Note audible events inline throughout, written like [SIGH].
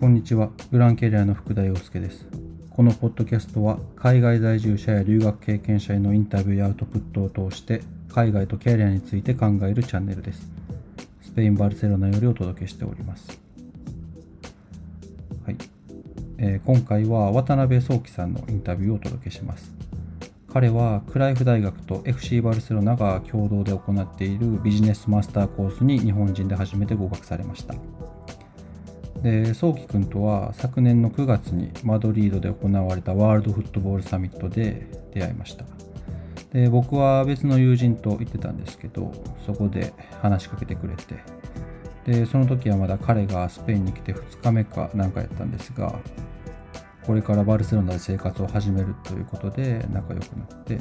こんにちは。グランキャリアの福田洋介です。このポッドキャストは海外在住者や留学経験者へのインタビューやアウトプットを通して海外とキャリアについて考えるチャンネルです。スペイン・バルセロナよりお届けしております。はい。えー今回は渡辺壮樹さんのインタビューをお届けします。彼はクライフ大学と FC バルセロナが共同で行っているビジネスマスターコースに日本人で初めて合格されました。で、早期くんとは昨年の9月にマドリードで行われたワールドフットボールサミットで出会いました。で、僕は別の友人と行ってたんですけど、そこで話しかけてくれて、で、その時はまだ彼がスペインに来て2日目かなんかやったんですが、これからバルセロナで生活を始めるということで仲良くなって、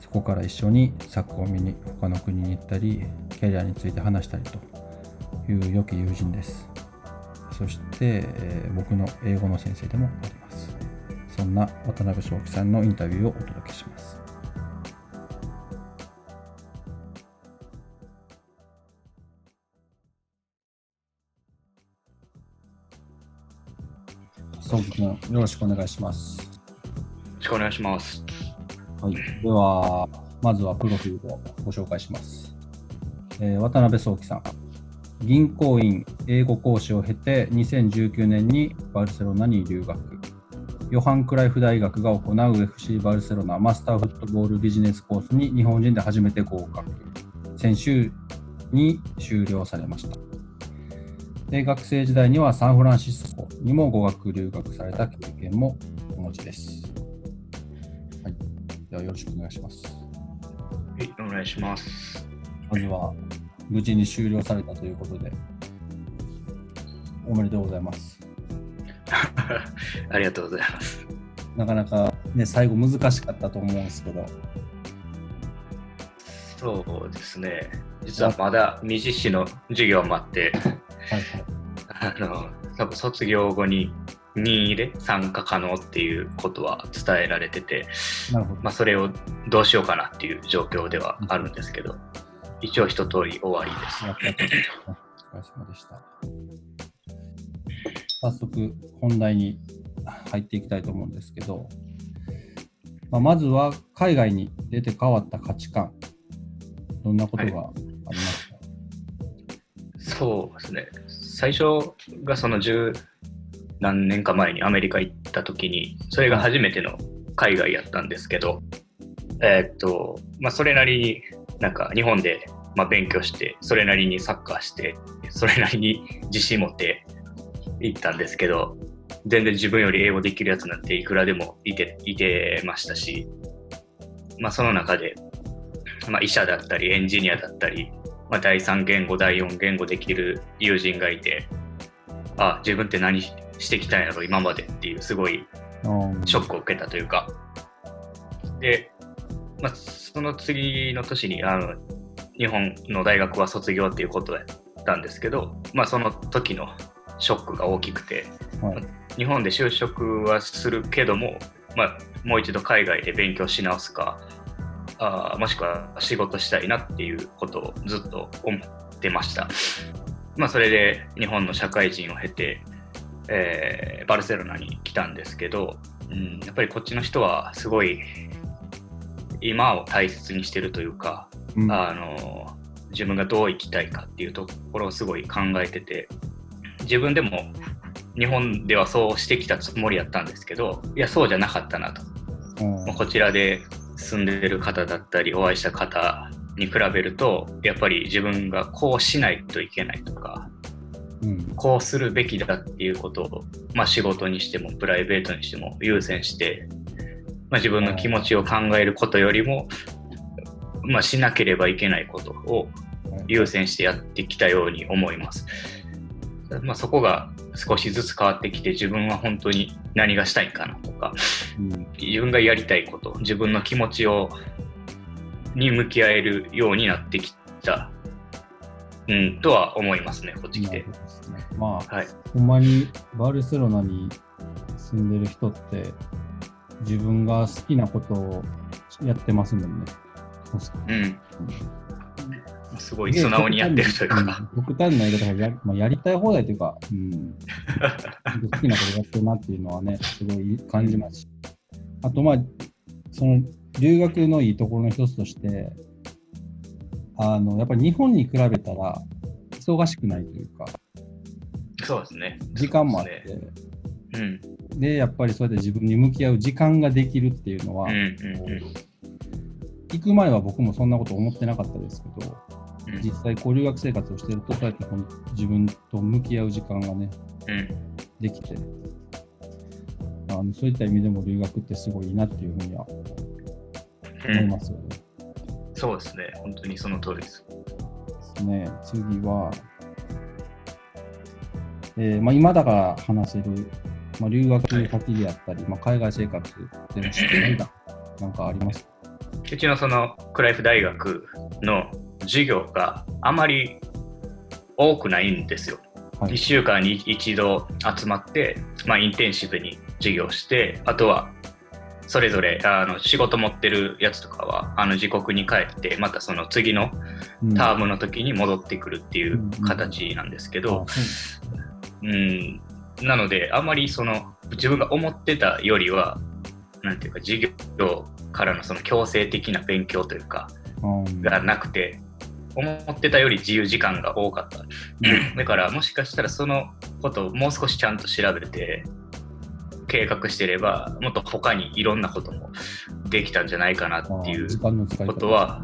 そこから一緒にサッカーを見に他の国に行ったり、キャリアについて話したりという良き友人です。そして、えー僕の英語の先生でもあります。そんな渡辺正樹さんのインタビューをお届けします。正樹君、よろしくお願いします。よろしくお願いします。はい、では、まずはプロフィールをご紹介します。えー渡辺壮樹さん、銀行員、英語講師を経て、2019年にバルセロナに留学。ヨハン・クライフ大学が行う FC バルセロナマスターフットボールビジネスコースに日本人で初めて合格。先週に終了されました。で学生時代にはサンフランシスコにも語学留学された経験もお持ちです。はい、ではよろしくお願いします。はい、お願いします。まずは無事に終了されたということで、おめでとうございます。[LAUGHS] ありがとうございます。なかなかね、最後難しかったと思うんですけど、そうですね。実はまだ二次試の授業もあって、はいはい。あの、多分卒業後に任意で参加可能っていうことは伝えられてて、なるほど。まあ、それをどうしようかなっていう状況ではあるんですけど、一応一通り終わりです。お疲れ様でした。早速本題に入っていきたいと思うんですけど、まあ、まずは海外に出て変わった価値観、どんなことがありますか、そうですね。最初がその十何年か前にアメリカ行った時に、それが初めての海外やったんですけど、えーっと、まあ、それなりになんか日本でまあ勉強して、それなりにサッカーして、それなりに自信持って行ったんですけど、全然自分より英語できるやつなんていくらでもいていてましたし、まあ、その中で、まあ、医者だったりエンジニアだったり、まあ、第3言語第4言語できる友人がいてあ自分って何してきたんやろ今までっていうすごいショックを受けたというか。で、まあ、その次の年にあの日本の大学は卒業っていうことだったんですけど、まあ、その時のショックが大きくてはい日本で就職はするけども、まあ、もう一度海外で勉強し直すかあーもしくは仕事したいなっていうことをずっと思ってました。まあ、それで日本の社会人を経て、えーバルセロナに来たんですけど、うん、やっぱりこっちの人はすごい今を大切にしてるというか、うん。あの自分がどう生きたいかっていうところをすごい考えてて自分でも日本ではそうしてきたつもりやったんですけどいやそうじゃなかったなと。うん。こちらで住んでる方だったりお会いした方に比べるとやっぱり自分がこうしないといけないとかうん。こうするべきだっていうことを、まあ、仕事にしてもプライベートにしても優先して、まあ、自分の気持ちを考えることよりも、まあ、しなければいけないことを優先してやってきたように思います。まあ、そこが少しずつ変わってきて自分は本当に何がしたいかなとかうん自分がやりたいこと自分の気持ちをに向き合えるようになってきた、うん、とは思いますねこっち来て。まあ、はい、ほんまにバルセロナに住んでる人って、自分が好きなことをやってますもんね。うん、すごい素直にやってるというか。極端な言い方がや, [LAUGHS] まあ、やりたい放題というか、うん、好きなことやってるなっていうのはね、すごい感じますし。あと、まあ、その留学のいいところの一つとして、あのやっぱり日本に比べたら忙しくないというか、そうですね。時間もあって、ですねうん。で、やっぱりそうやって自分に向き合う時間ができるっていうのは、うんうんうん行く前は僕もそんなこと思ってなかったですけど、うん実際こう留学生活をしてると、そうやってほん自分と向き合う時間がね、うんできて、あのそういった意味でも留学ってすごいいいなっていうふうには思いうんますよね。そうですね。本当にその通りです。ですね次は、えーまあ、今だから話せる、まあ、留学先であったり、まあ、海外生活での何だなんかあります？かうちのそのクライフ大学の授業があまり多くないんですよ。はい。1週間に一度集まって、まあ、インテンシブに授業して、あとはそれぞれあの仕事持ってるやつとかはあの自国に帰って、またその次のうん。タームの時に戻ってくるっていう形なんですけど、あそううん、なので、あまりその自分が思ってたよりは、なんていうか、授業からのその強制的な勉強というか、うん。がなくて、思ってたより自由時間が多かった。だから、もしかしたらそのことをもう少しちゃんと調べて、計画してれば、もっと他にいろんなこともできたんじゃないかなっていうことは、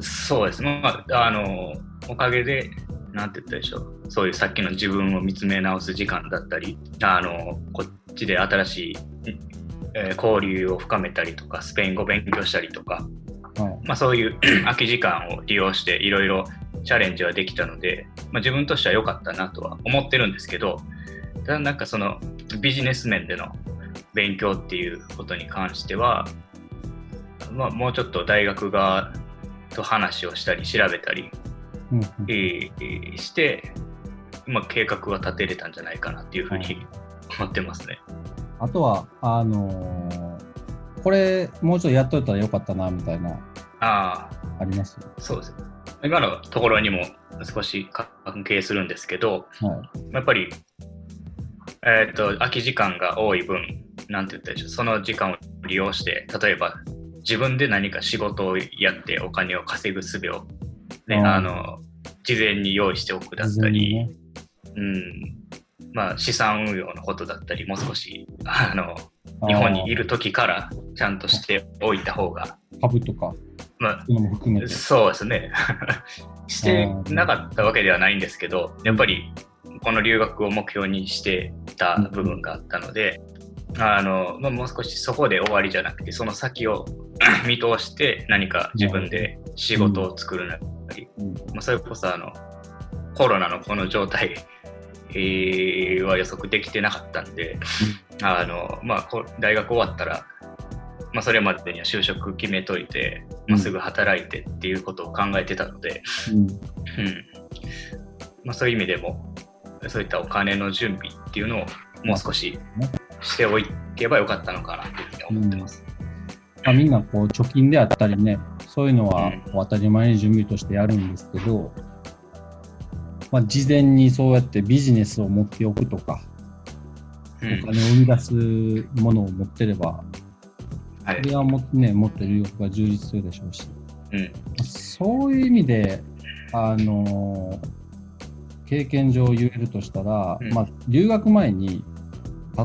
そうです。ね、まあ、あのおかげで、なんて言ったでしょう、そういうさっきの自分を見つめ直す時間だったり、あのこっちで新しい、えー交流を深めたりとか、スペイン語勉強したりとか、はい。まあ、そういう [CLEARS THROAT] 空き時間を利用して、いろいろチャレンジはできたので、まあ、自分としては良かったなとは思ってるんですけど、ただなんかそのビジネス面での勉強っていうことに関しては、まあ、もうちょっと大学側と話をしたり調べたり、うんうんえーして、まあ、計画は立てれたんじゃないかなっていうふうに思ってますね。あとは、あのーこれ、もうちょっとやっといたらよかったな、みたいな、ああ、あります？そうです。今のところにも少し関係するんですけど、はい。やっぱり、えっ、と、空き時間が多い分、なんて言ったでしょう、その時間を利用して、例えば自分で何か仕事をやってお金を稼ぐ術を、ね、うん。あの、事前に用意しておくだったり、ね、うん、まあ資産運用のことだったり、もう少し、[LAUGHS] あの、日本にいる時からちゃんとしておいた方が、株とか、まあ、そうですね。[LAUGHS] してなかったわけではないんですけど、やっぱりこの留学を目標にしてた部分があったので、あのまあ、もう少しそこで終わりじゃなくて、その先を [CLEARS THROAT] 見通して何か自分で仕事を作るなり、うん。まあ、それこそあのコロナのこの状態、えーは予測できてなかったんで、あのまあ、こ大学終わったら、まあ、それまでには就職決めといて、まあ、すぐ働いてっていうことを考えてたので、うん。うん。まあ、そういう意味でもそういったお金の準備っていうのをもう少ししておけばよかったのかなっていうふうに思ってます。まあ、みんなこう貯金であったりね、そういうのはうん。当たり前に準備としてやるんですけど、まあ、事前にそうやってビジネスを持っておくとか、うん。お金を生み出すものを持ってれば、はい。それはも,、ね、もっと留学が充実するでしょうし、うん。そういう意味で、あの経験上言えるとしたら、うん。まあ、留学前に、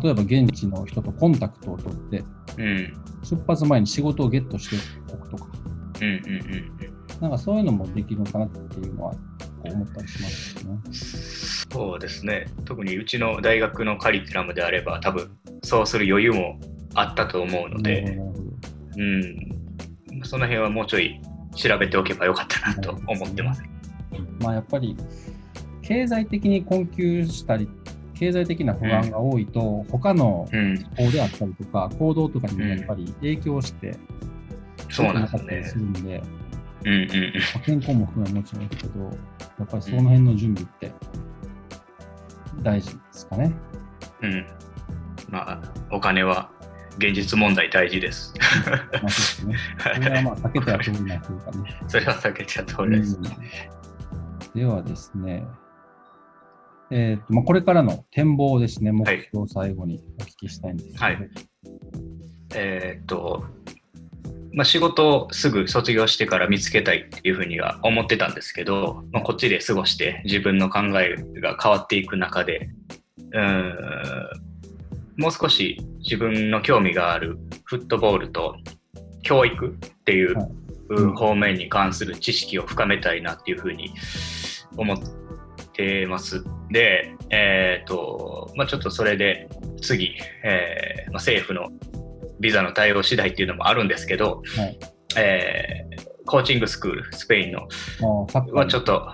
例えば現地の人とコンタクトを取って、うん。出発前に仕事をゲットしておくとか、うんうんうんなんかそういうのもできるのかなっていうのは思ったりしますよね。そうですね。特にうちの大学のカリキュラムであれば多分そうする余裕もあったと思うので、うん、その辺はもうちょい調べておけばよかったなと思ってます。まあやっぱり経済的に困窮したり、経済的な不安が多いと、他のうん、行であったりとか、行動とかにもやっぱり影響して、そうなんですねす。で、うんうん健康も含めもちろんですけど、やっぱりその辺の準備って大事ですかね。うん、まあ、お金は現実問題大事です。まあそうですね。それはまあ避けては通れないというかね。[LAUGHS] それは避けては通れないです。うんではですね、えーとまあ、これからの展望ですね、目標を最後にお聞きしたいんですけど、はいえーっと、まあ、仕事をすぐ卒業してから見つけたいっていうふうには思ってたんですけど、まあ、こっちで過ごして自分の考えが変わっていく中で、うーんもう少し自分の興味があるフットボールと教育っていう方面に関する知識を深めたいなっていうふうに思ってます。で、えっ、と、まあ、ちょっとそれで次、えーまあ、政府のビザの対応次第っていうのもあるんですけど、はい。えーコーチングスクール、スペインのはちょっと、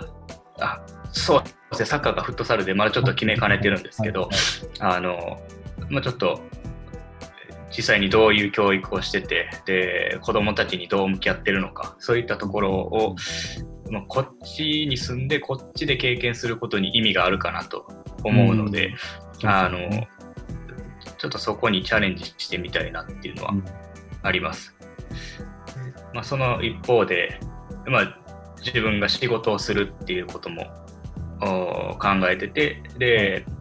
あそうですね、サッカーがフットサルでまだちょっと決めかねてるんですけど、はい。あの、まあ、ちょっと実際にどういう教育をしててで子どもたちにどう向き合ってるのかそういったところを、まあ、こっちに住んでこっちで経験することに意味があるかなと思うので、うん。あのちょっとそこにチャレンジしてみたいなっていうのはうん。あります。まあ、その一方で、まあ、自分が仕事をするっていうこともお考えててで、ま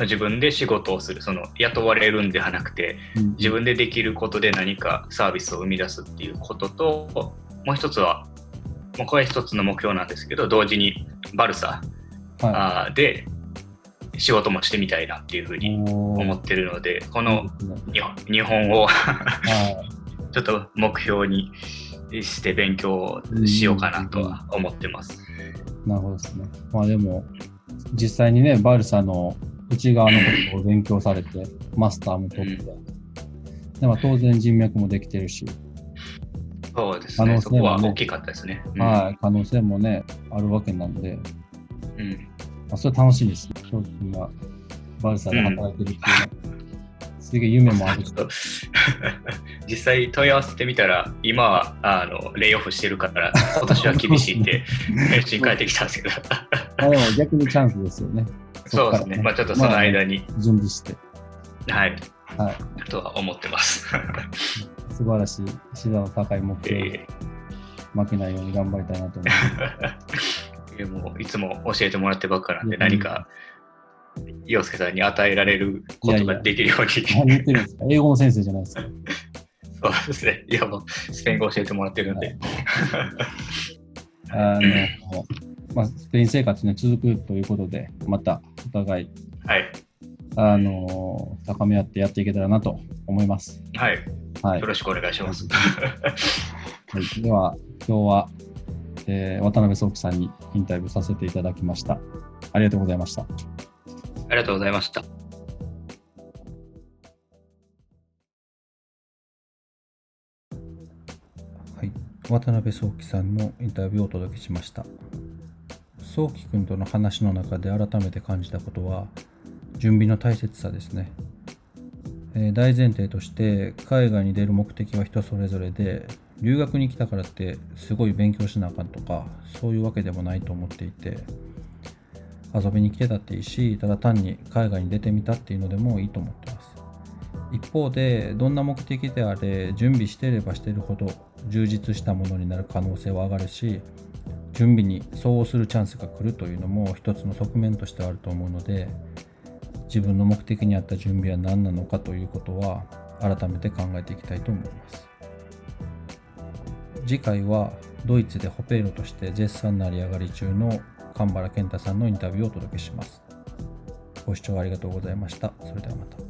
あ自分で仕事をするその雇われるんではなくてうん。自分でできることで何かサービスを生み出すっていうことともう一つはもうこれ一つの目標なんですけど同時にバルサはあーで仕事もしてみたいなっていうふうい、に思ってるのでこの日本をは [LAUGHS] ちょっと目標にして勉強しようかなとは思ってます。い、なるほどですね。まあでも、実際にね、バルサの内側のことを勉強されて、マスターも取って、でも当然人脈もできてるし、そうです可能ね、性もね。そこは大きかったですね。うん。はい、可能性もね、あるわけなんで、うんまあ、それ楽しみです。ね。翔君がバルサで働いてるっていうのは、すげえ夢もある [LAUGHS] 実際問い合わせてみたら、今はあのレイオフしてるから、今年は厳しいって、[LAUGHS] 返信返ってきたんですけど、まあでも逆にチャンスですよね。そうですね、まあちょっとその間に、まあ準備して、はい、はい、とは思ってます。[LAUGHS] 素晴らしい、資座の高い目標。にえ。負けないように頑張りたいなと思います。ーでもいつも教えてもらってばっかなんで、うん何か洋介さんに与えられることができるように。何言ってるんですか？英語の先生じゃないですか。[LAUGHS] そうですね。いやもう、スペイン語教えてもらってるんで。あのまあ、スペイン生活ね、続くということで、またお互い、はい。あの高め合ってやっていけたらなと思います。はい。はいよ。ろしくお願いします。はい、では、今日は、えー渡辺壮樹さんにインタビューさせていただきました。ありがとうございました。ありがとうございました。はい、渡辺壮樹さんのインタビューをお届けしました。壮樹君との話の中で改めて感じたことは、準備の大切さですね。えー大前提として、海外に出る目的は人それぞれで、留学に来たからってすごい勉強しなあかんとか、そういうわけでもないと思っていて、遊びに来てたっていいし、ただ単に海外に出てみたっていうのでもいいと思ってます。一方でどんな目的であれ準備してればしてるほど充実したものになる可能性は上がるし準備に相応するチャンスが来るというのも一つの側面としてはあると思うので自分の目的に合った準備は何なのかということは改めて考えていきたいと思います次回はドイツでホペーロとして絶賛成り上がり中の神原健太さんのインタビューをお届けします。ご視聴ありがとうございました。それではまた。